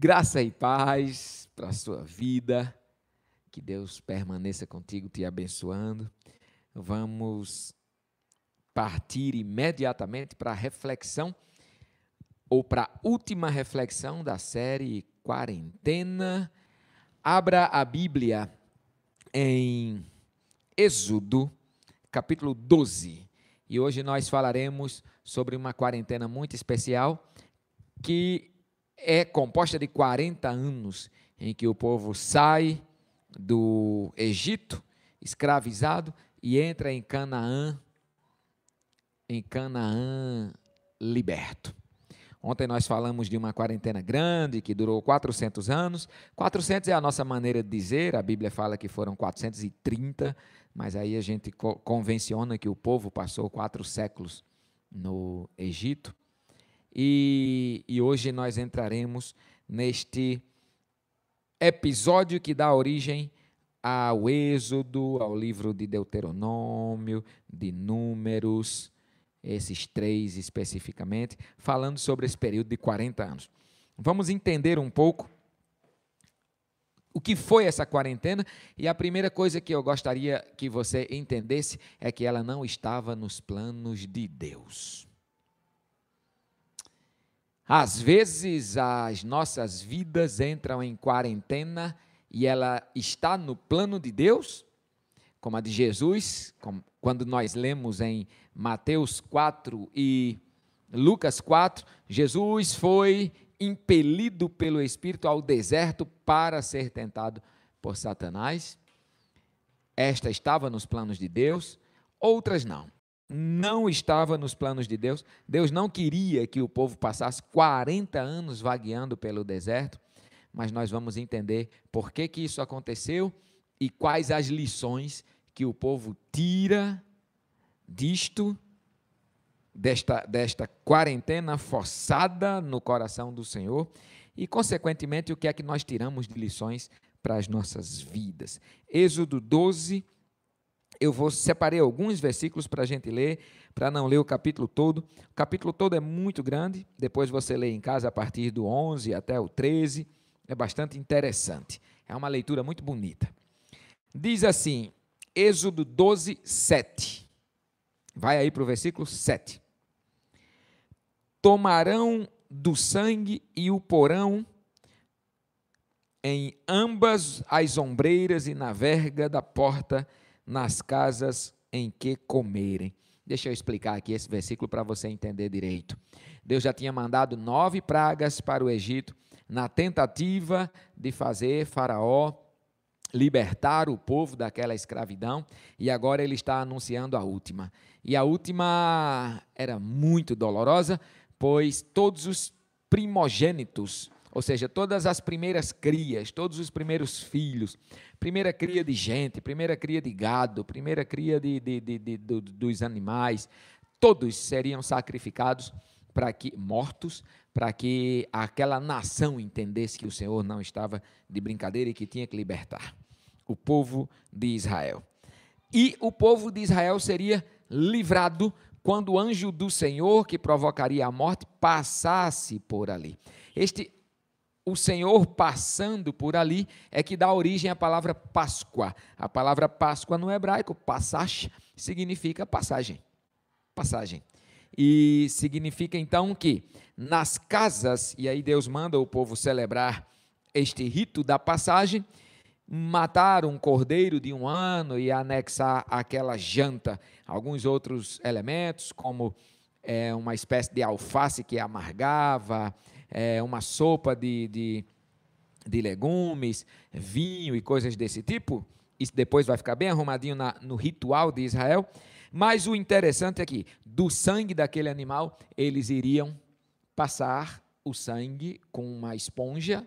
Graça e paz para a sua vida. Que Deus permaneça contigo, te abençoando. Vamos partir imediatamente para a reflexão, ou para a última reflexão da série Quarentena. Abra a Bíblia em Êxodo, capítulo 12. E hoje nós falaremos sobre uma quarentena muito especial que é composta de 40 anos em que o povo sai do Egito, escravizado, e entra em Canaã, em Canaã liberto. Ontem nós falamos de uma quarentena grande que durou 400 anos. 400 é a nossa maneira de dizer, a Bíblia fala que foram 430, mas aí a gente convenciona que o povo passou quatro séculos no Egito. E, e hoje nós entraremos neste episódio que dá origem ao Êxodo, ao livro de Deuteronômio, de Números, esses três especificamente, falando sobre esse período de 40 anos. Vamos entender um pouco o que foi essa quarentena, e a primeira coisa que eu gostaria que você entendesse é que ela não estava nos planos de Deus. Às vezes as nossas vidas entram em quarentena e ela está no plano de Deus, como a de Jesus, quando nós lemos em Mateus 4 e Lucas 4, Jesus foi impelido pelo Espírito ao deserto para ser tentado por Satanás. Esta estava nos planos de Deus, outras não não estava nos planos de Deus. Deus não queria que o povo passasse 40 anos vagueando pelo deserto, mas nós vamos entender por que, que isso aconteceu e quais as lições que o povo tira disto, desta, desta quarentena forçada no coração do Senhor e, consequentemente, o que é que nós tiramos de lições para as nossas vidas. Êxodo 12, eu vou separei alguns versículos para a gente ler, para não ler o capítulo todo. O capítulo todo é muito grande, depois você lê em casa a partir do 11 até o 13. É bastante interessante. É uma leitura muito bonita. Diz assim, Êxodo 12, 7. Vai aí para o versículo 7. Tomarão do sangue e o porão em ambas as ombreiras e na verga da porta nas casas em que comerem. Deixa eu explicar aqui esse versículo para você entender direito. Deus já tinha mandado nove pragas para o Egito na tentativa de fazer Faraó libertar o povo daquela escravidão, e agora ele está anunciando a última. E a última era muito dolorosa, pois todos os primogênitos ou seja, todas as primeiras crias, todos os primeiros filhos, primeira cria de gente, primeira cria de gado, primeira cria de, de, de, dos animais, todos seriam sacrificados para que mortos, para que aquela nação entendesse que o Senhor não estava de brincadeira e que tinha que libertar o povo de Israel. E o povo de Israel seria livrado quando o anjo do Senhor, que provocaria a morte, passasse por ali. Este o Senhor passando por ali é que dá origem à palavra Páscoa. A palavra Páscoa no hebraico, passash, significa passagem. Passagem. E significa então que nas casas, e aí Deus manda o povo celebrar este rito da passagem, matar um cordeiro de um ano e anexar aquela janta alguns outros elementos, como é, uma espécie de alface que amargava, é, uma sopa de, de, de, legumes, vinho e coisas desse tipo. Isso depois vai ficar bem arrumadinho na, no ritual de Israel. Mas o interessante é que, do sangue daquele animal, eles iriam passar o sangue com uma esponja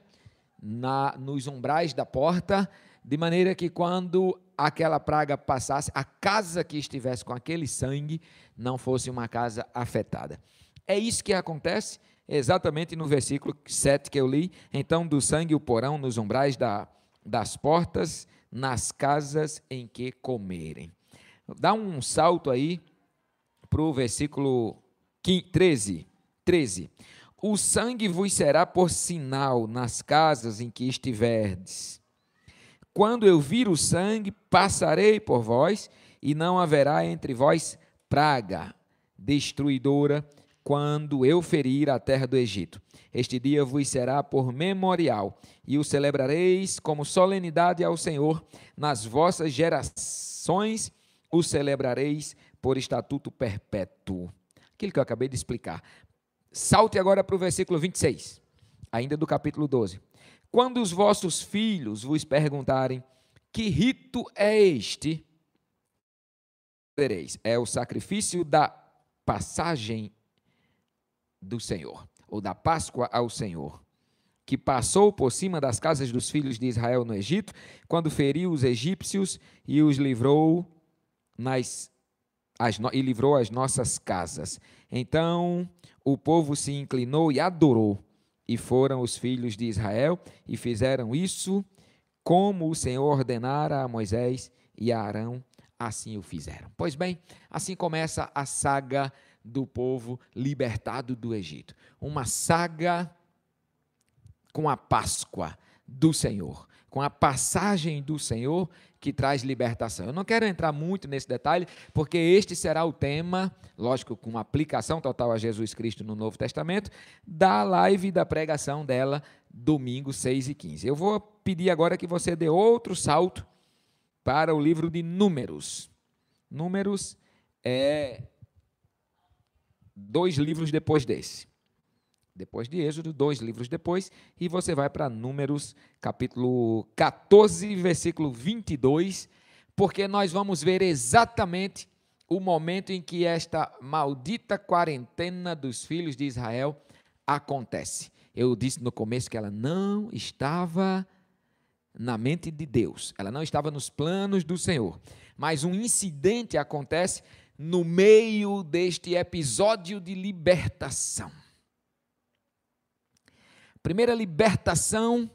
na, nos umbrais da porta, de maneira que quando aquela praga passasse, a casa que estivesse com aquele sangue não fosse uma casa afetada. É isso que acontece exatamente no versículo 7 que eu li. Então, do sangue o porão nos umbrais da, das portas, nas casas em que comerem. Dá um salto aí para o versículo 13. 13. o sangue vos será por sinal nas casas em que estiverdes. Quando eu vir o sangue, passarei por vós, e não haverá entre vós praga destruidora quando eu ferir a terra do Egito. Este dia vos será por memorial, e o celebrareis como solenidade ao Senhor nas vossas gerações, o celebrareis por estatuto perpétuo. Aquilo que eu acabei de explicar. Salte agora para o versículo 26, ainda do capítulo 12. Quando os vossos filhos vos perguntarem: Que rito é este? É o sacrifício da passagem do Senhor, ou da Páscoa ao Senhor, que passou por cima das casas dos filhos de Israel no Egito, quando feriu os egípcios e os livrou nas as, e livrou as nossas casas. Então o povo se inclinou e adorou, e foram os filhos de Israel e fizeram isso como o Senhor ordenara a Moisés e a Arão, assim o fizeram. Pois bem, assim começa a saga do povo libertado do Egito. Uma saga com a Páscoa do Senhor, com a passagem do Senhor que traz libertação. Eu não quero entrar muito nesse detalhe, porque este será o tema, lógico, com aplicação total a Jesus Cristo no Novo Testamento, da live da pregação dela, domingo 6 e 15. Eu vou pedir agora que você dê outro salto para o livro de Números. Números é dois livros depois desse depois de Êxodo, dois livros depois, e você vai para Números, capítulo 14, versículo 22, porque nós vamos ver exatamente o momento em que esta maldita quarentena dos filhos de Israel acontece. Eu disse no começo que ela não estava na mente de Deus, ela não estava nos planos do Senhor, mas um incidente acontece no meio deste episódio de libertação. Primeira libertação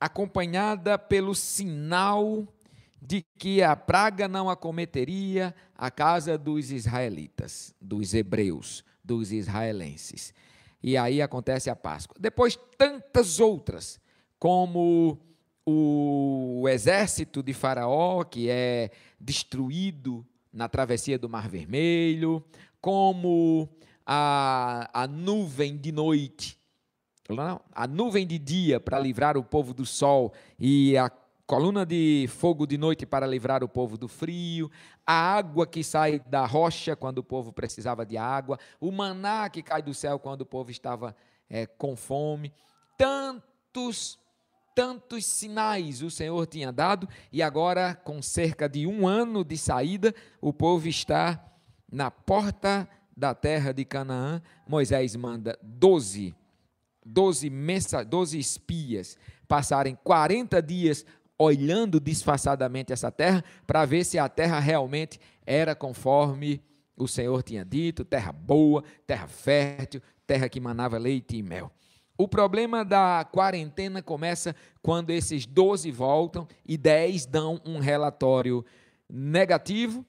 acompanhada pelo sinal de que a praga não acometeria a casa dos israelitas, dos hebreus, dos israelenses. E aí acontece a Páscoa. Depois, tantas outras, como o exército de Faraó, que é destruído na travessia do Mar Vermelho, como a, a nuvem de noite a nuvem de dia para livrar o povo do sol e a coluna de fogo de noite para livrar o povo do frio, a água que sai da rocha quando o povo precisava de água, o maná que cai do céu quando o povo estava é, com fome. Tantos, tantos sinais o Senhor tinha dado, e agora, com cerca de um ano de saída, o povo está na porta da terra de Canaã. Moisés manda doze doze, mensa, doze espias passarem 40 dias olhando disfarçadamente essa terra para ver se a terra realmente era conforme o Senhor tinha dito, terra boa, terra fértil, terra que manava leite e mel. O problema da quarentena começa quando esses 12 voltam e 10 dão um relatório negativo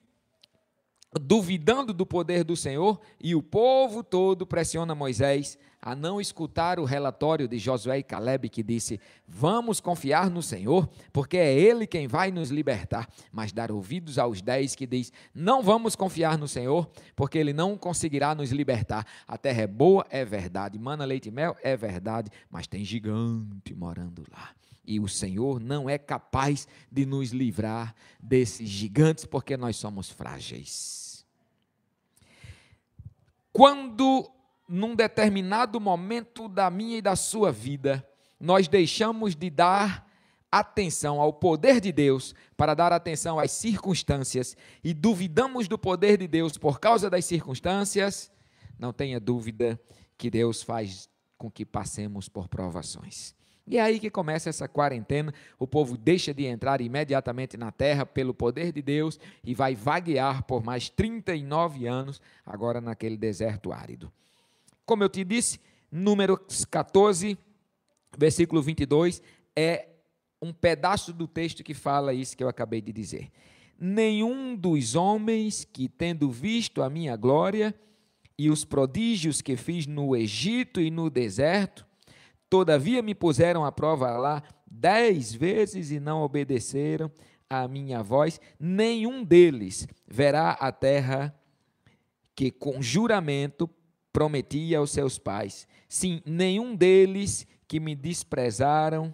duvidando do poder do Senhor, e o povo todo pressiona Moisés a não escutar o relatório de Josué e Caleb que disse: Vamos confiar no Senhor, porque é Ele quem vai nos libertar. Mas dar ouvidos aos dez que diz: Não vamos confiar no Senhor, porque Ele não conseguirá nos libertar. A terra é boa, é verdade. Mana, leite e mel, é verdade, mas tem gigante morando lá e o Senhor não é capaz de nos livrar desses gigantes porque nós somos frágeis. Quando, num determinado momento da minha e da sua vida, nós deixamos de dar atenção ao poder de Deus para dar atenção às circunstâncias e duvidamos do poder de Deus por causa das circunstâncias, não tenha dúvida que Deus faz com que passemos por provações. E é aí que começa essa quarentena, o povo deixa de entrar imediatamente na terra pelo poder de Deus e vai vaguear por mais 39 anos, agora naquele deserto árido. Como eu te disse, Números 14, versículo 22, é um pedaço do texto que fala isso que eu acabei de dizer. Nenhum dos homens que, tendo visto a minha glória e os prodígios que fiz no Egito e no deserto, todavia me puseram à prova lá dez vezes e não obedeceram à minha voz, nenhum deles verá a terra que com juramento prometia aos seus pais. Sim, nenhum deles que me desprezaram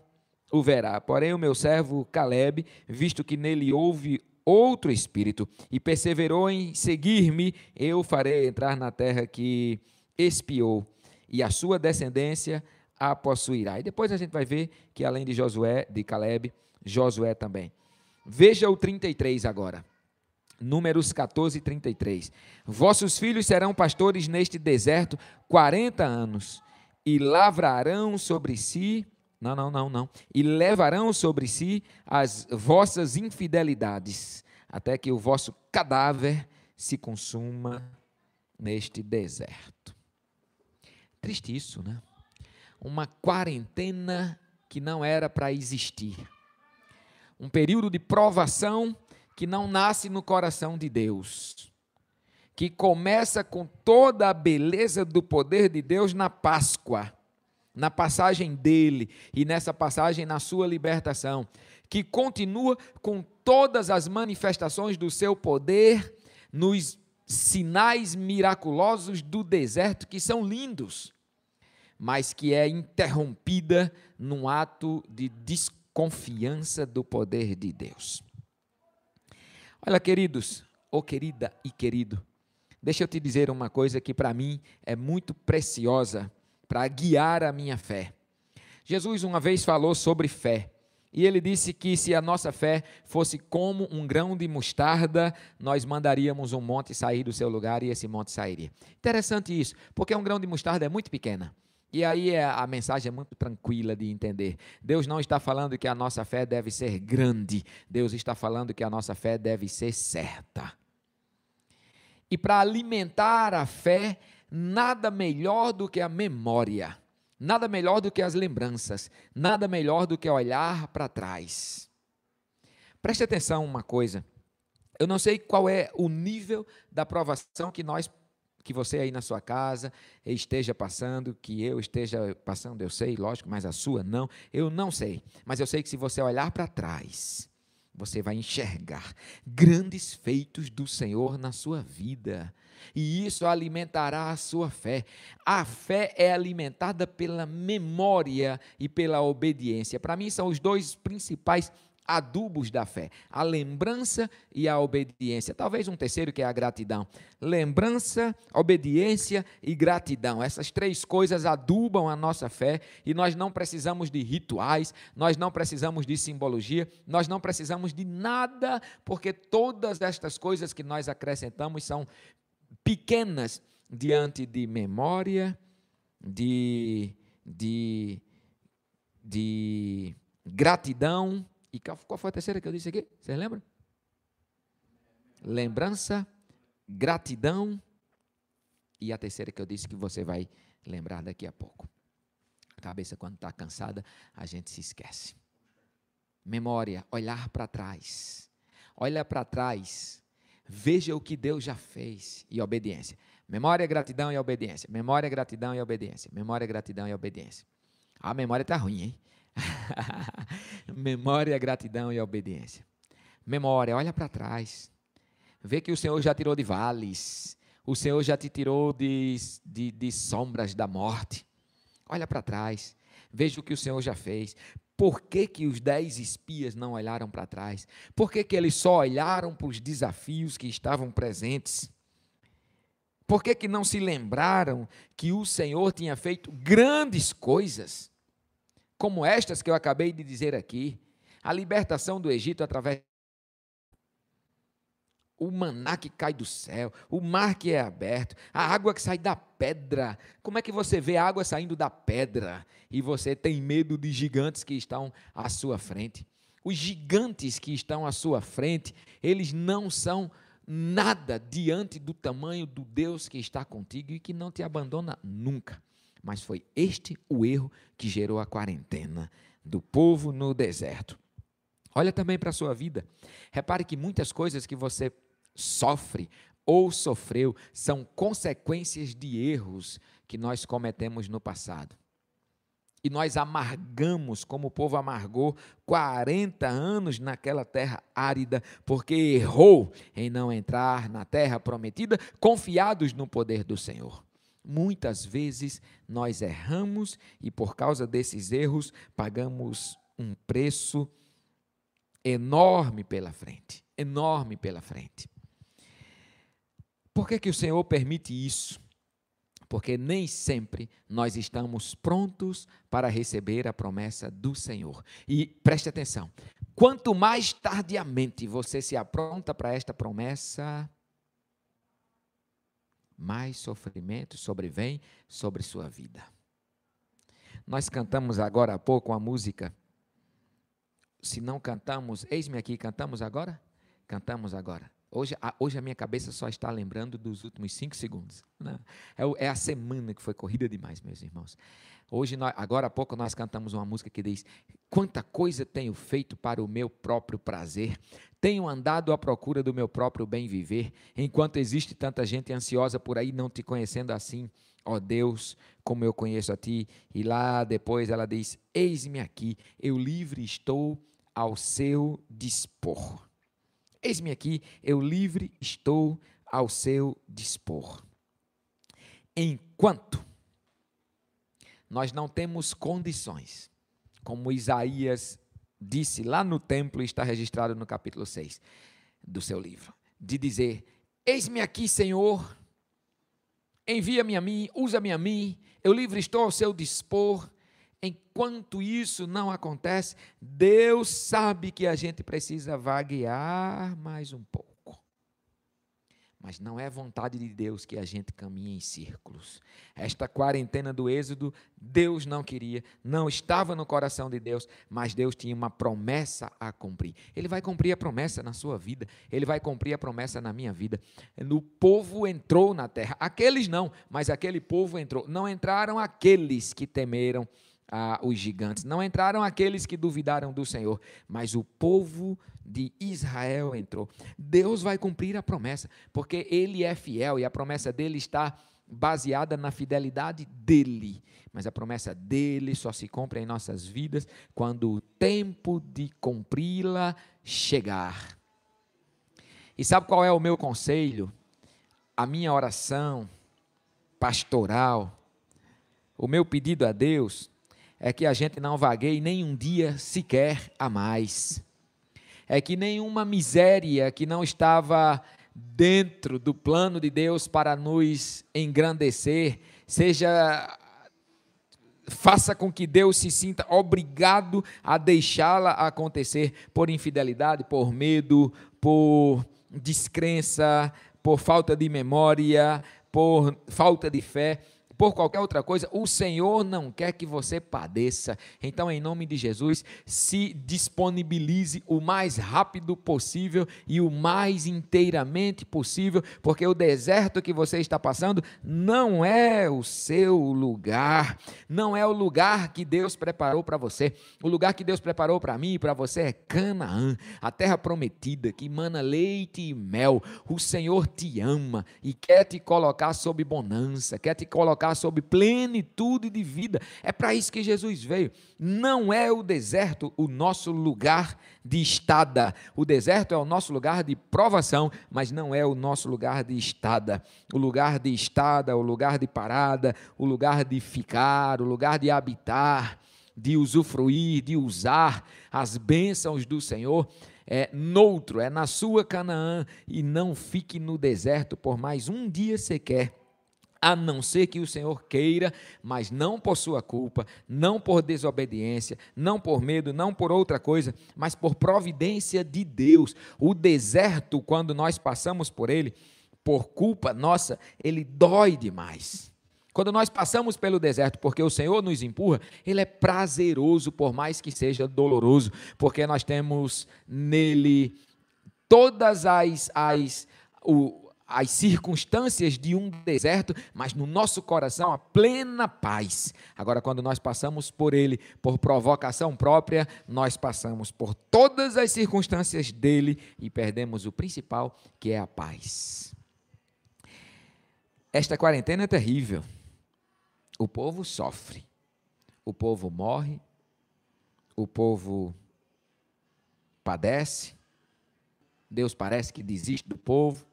o verá. Porém, o meu servo Caleb, visto que nele houve outro espírito e perseverou em seguir-me, eu farei entrar na terra que espiou, e a sua descendência a possuirá. E depois a gente vai ver que além de Josué, de Caleb, Josué também. Veja o 33 agora. Números 14, 33. Vossos filhos serão pastores neste deserto 40 anos, e lavrarão sobre si, não, não, não, não, e levarão sobre si as vossas infidelidades, até que o vosso cadáver se consuma neste deserto. Triste isso, né? Uma quarentena que não era para existir. Um período de provação que não nasce no coração de Deus, que começa com toda a beleza do poder de Deus na Páscoa, na passagem dele e nessa passagem na sua libertação, que continua com todas as manifestações do seu poder nos sinais miraculosos do deserto que são lindos, mas que é interrompida num ato de desconfiança do poder de Deus. Olha, queridos, ou oh, querida e querido, deixa eu te dizer uma coisa que para mim é muito preciosa para guiar a minha fé. Jesus uma vez falou sobre fé. E ele disse que se a nossa fé fosse como um grão de mostarda, nós mandaríamos um monte sair do seu lugar e esse monte sairia. Interessante isso, porque um grão de mostarda é muito pequena. E aí é, a mensagem é muito tranquila de entender. Deus não está falando que a nossa fé deve ser grande, Deus está falando que a nossa fé deve ser certa. E para alimentar a fé, nada melhor do que a memória, nada melhor do que as lembranças, nada melhor do que olhar para trás. Preste atenção uma coisa. Eu não sei qual é o nível da provação que nós que você aí na sua casa esteja passando, que eu esteja passando, eu sei, lógico, mas a sua não, eu não sei. Mas eu sei que se você olhar para trás, você vai enxergar grandes feitos do Senhor na sua vida. E isso alimentará a sua fé. A fé é alimentada pela memória e pela obediência. Para mim, são os dois principais adubos da fé: a lembrança e a obediência. Talvez um terceiro que é a gratidão. Lembrança, obediência e gratidão. Essas três coisas adubam a nossa fé e nós não precisamos de rituais, nós não precisamos de simbologia, nós não precisamos de nada, porque todas estas coisas que nós acrescentamos são pequenas diante de memória, de, de, de gratidão e qual foi a terceira que eu disse aqui? Vocês lembram? Lembrança, gratidão. E a terceira que eu disse que você vai lembrar daqui a pouco. A cabeça, quando está cansada, a gente se esquece. Memória, olhar para trás. Olha para trás. Veja o que Deus já fez. E obediência. Memória, gratidão e obediência. Memória, gratidão e obediência. Memória, gratidão e obediência. A memória está ruim, hein? Memória, gratidão e obediência. Memória, olha para trás. Vê que o Senhor já tirou de vales. O Senhor já te tirou de, de, de sombras da morte. Olha para trás. Veja o que o Senhor já fez. Por que, que os dez espias não olharam para trás? Por que, que eles só olharam para os desafios que estavam presentes? Por que, que não se lembraram que o Senhor tinha feito grandes coisas? Como estas que eu acabei de dizer aqui, a libertação do Egito através o maná que cai do céu, o mar que é aberto, a água que sai da pedra. Como é que você vê a água saindo da pedra e você tem medo de gigantes que estão à sua frente? Os gigantes que estão à sua frente, eles não são nada diante do tamanho do Deus que está contigo e que não te abandona nunca. Mas foi este o erro que gerou a quarentena do povo no deserto. Olha também para a sua vida. Repare que muitas coisas que você sofre ou sofreu são consequências de erros que nós cometemos no passado. E nós amargamos, como o povo amargou 40 anos naquela terra árida, porque errou em não entrar na terra prometida, confiados no poder do Senhor. Muitas vezes nós erramos e por causa desses erros pagamos um preço enorme pela frente, enorme pela frente. Por que, que o Senhor permite isso? Porque nem sempre nós estamos prontos para receber a promessa do Senhor. E preste atenção: quanto mais tardiamente você se apronta para esta promessa, mais sofrimento sobrevém sobre sua vida. Nós cantamos agora há pouco a música. Se não cantamos, eis-me aqui, cantamos agora? Cantamos agora. Hoje a, hoje a minha cabeça só está lembrando dos últimos cinco segundos. Né? É, é, a semana que foi corrida demais, meus irmãos. Hoje, nós, agora há pouco, nós cantamos uma música que diz: Quanta coisa tenho feito para o meu próprio prazer, tenho andado à procura do meu próprio bem viver, enquanto existe tanta gente ansiosa por aí não te conhecendo assim, ó Deus, como eu conheço a ti. E lá depois ela diz: Eis-me aqui, eu livre estou ao seu dispor. Eis-me aqui, eu livre estou ao seu dispor. Enquanto nós não temos condições, como Isaías disse lá no templo, está registrado no capítulo 6 do seu livro, de dizer: Eis-me aqui, Senhor, envia-me a mim, usa-me a mim, eu livre estou ao seu dispor, Enquanto isso não acontece, Deus sabe que a gente precisa vaguear mais um pouco. Mas não é vontade de Deus que a gente caminhe em círculos. Esta quarentena do Êxodo, Deus não queria, não estava no coração de Deus, mas Deus tinha uma promessa a cumprir. Ele vai cumprir a promessa na sua vida, ele vai cumprir a promessa na minha vida. O povo entrou na terra, aqueles não, mas aquele povo entrou. Não entraram aqueles que temeram ah, os gigantes. Não entraram aqueles que duvidaram do Senhor, mas o povo de Israel entrou. Deus vai cumprir a promessa, porque Ele é fiel e a promessa dele está baseada na fidelidade dele. Mas a promessa dele só se cumpre em nossas vidas quando o tempo de cumpri-la chegar. E sabe qual é o meu conselho? A minha oração pastoral, o meu pedido a Deus é que a gente não vagueie nem um dia sequer a mais. É que nenhuma miséria que não estava dentro do plano de Deus para nos engrandecer, seja faça com que Deus se sinta obrigado a deixá-la acontecer por infidelidade, por medo, por descrença, por falta de memória, por falta de fé por qualquer outra coisa, o Senhor não quer que você padeça. Então, em nome de Jesus, se disponibilize o mais rápido possível e o mais inteiramente possível, porque o deserto que você está passando não é o seu lugar, não é o lugar que Deus preparou para você. O lugar que Deus preparou para mim e para você é Canaã, a terra prometida que mana leite e mel. O Senhor te ama e quer te colocar sob bonança, quer te colocar sob sobre plenitude de vida. É para isso que Jesus veio. Não é o deserto o nosso lugar de estada. O deserto é o nosso lugar de provação, mas não é o nosso lugar de estada. O lugar de estada, o lugar de parada, o lugar de ficar, o lugar de habitar, de usufruir, de usar as bênçãos do Senhor é noutro, é na sua Canaã, e não fique no deserto por mais um dia sequer a não ser que o Senhor queira, mas não por sua culpa, não por desobediência, não por medo, não por outra coisa, mas por providência de Deus. O deserto, quando nós passamos por ele, por culpa nossa, ele dói demais. Quando nós passamos pelo deserto porque o Senhor nos empurra, ele é prazeroso, por mais que seja doloroso, porque nós temos nele todas as, as o, as circunstâncias de um deserto, mas no nosso coração a plena paz. Agora, quando nós passamos por ele por provocação própria, nós passamos por todas as circunstâncias dele e perdemos o principal, que é a paz. Esta quarentena é terrível. O povo sofre, o povo morre, o povo padece, Deus parece que desiste do povo,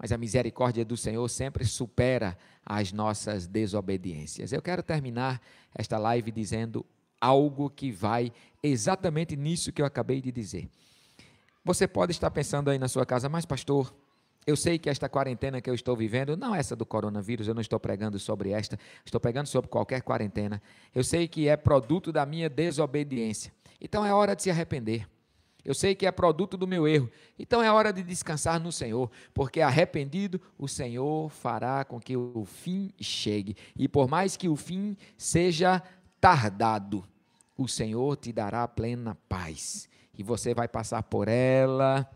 mas a misericórdia do Senhor sempre supera as nossas desobediências. Eu quero terminar esta live dizendo algo que vai exatamente nisso que eu acabei de dizer. Você pode estar pensando aí na sua casa, mas pastor, eu sei que esta quarentena que eu estou vivendo, não essa do coronavírus, eu não estou pregando sobre esta, estou pregando sobre qualquer quarentena. Eu sei que é produto da minha desobediência. Então é hora de se arrepender. Eu sei que é produto do meu erro. Então é hora de descansar no Senhor, porque arrependido o Senhor fará com que o fim chegue. E por mais que o fim seja tardado, o Senhor te dará plena paz. E você vai passar por ela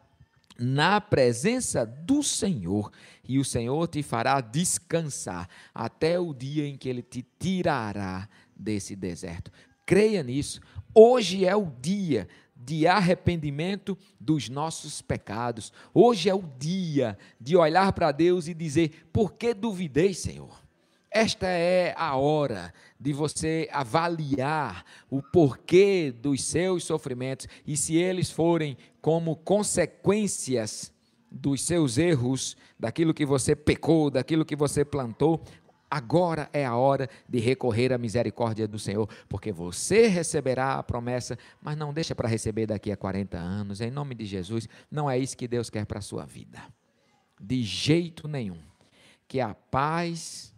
na presença do Senhor, e o Senhor te fará descansar até o dia em que ele te tirará desse deserto. Creia nisso. Hoje é o dia de arrependimento dos nossos pecados. Hoje é o dia de olhar para Deus e dizer: Por que duvidei, Senhor? Esta é a hora de você avaliar o porquê dos seus sofrimentos e se eles forem como consequências dos seus erros, daquilo que você pecou, daquilo que você plantou, Agora é a hora de recorrer à misericórdia do Senhor, porque você receberá a promessa, mas não deixa para receber daqui a 40 anos, em nome de Jesus. Não é isso que Deus quer para a sua vida. De jeito nenhum. Que a paz,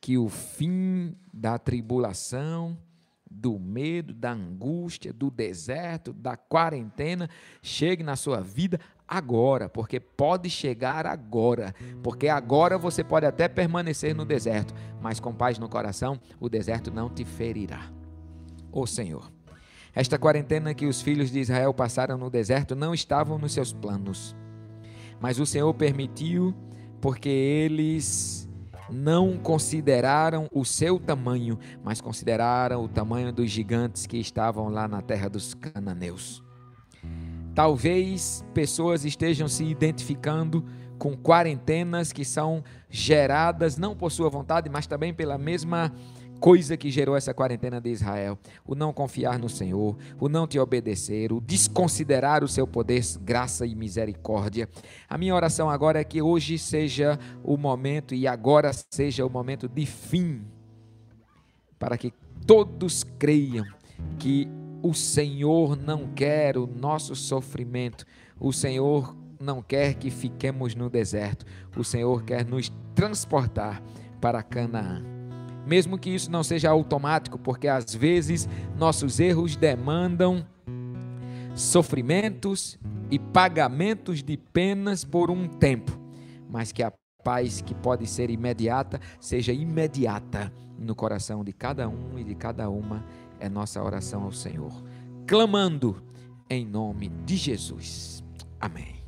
que o fim da tribulação, do medo, da angústia, do deserto, da quarentena, chegue na sua vida agora, porque pode chegar agora, porque agora você pode até permanecer no deserto, mas com paz no coração, o deserto não te ferirá. Ô Senhor, esta quarentena que os filhos de Israel passaram no deserto não estavam nos seus planos, mas o Senhor permitiu porque eles não consideraram o seu tamanho, mas consideraram o tamanho dos gigantes que estavam lá na terra dos cananeus. Talvez pessoas estejam se identificando com quarentenas que são geradas não por sua vontade, mas também pela mesma coisa que gerou essa quarentena de Israel: o não confiar no Senhor, o não te obedecer, o desconsiderar o seu poder, graça e misericórdia. A minha oração agora é que hoje seja o momento e agora seja o momento de fim, para que todos creiam que o Senhor não quer o nosso sofrimento. O Senhor não quer que fiquemos no deserto. O Senhor quer nos transportar para Canaã. Mesmo que isso não seja automático, porque às vezes nossos erros demandam sofrimentos e pagamentos de penas por um tempo, mas que a paz que pode ser imediata seja imediata no coração de cada um e de cada uma é nossa oração ao Senhor, clamando em nome de Jesus. Amém.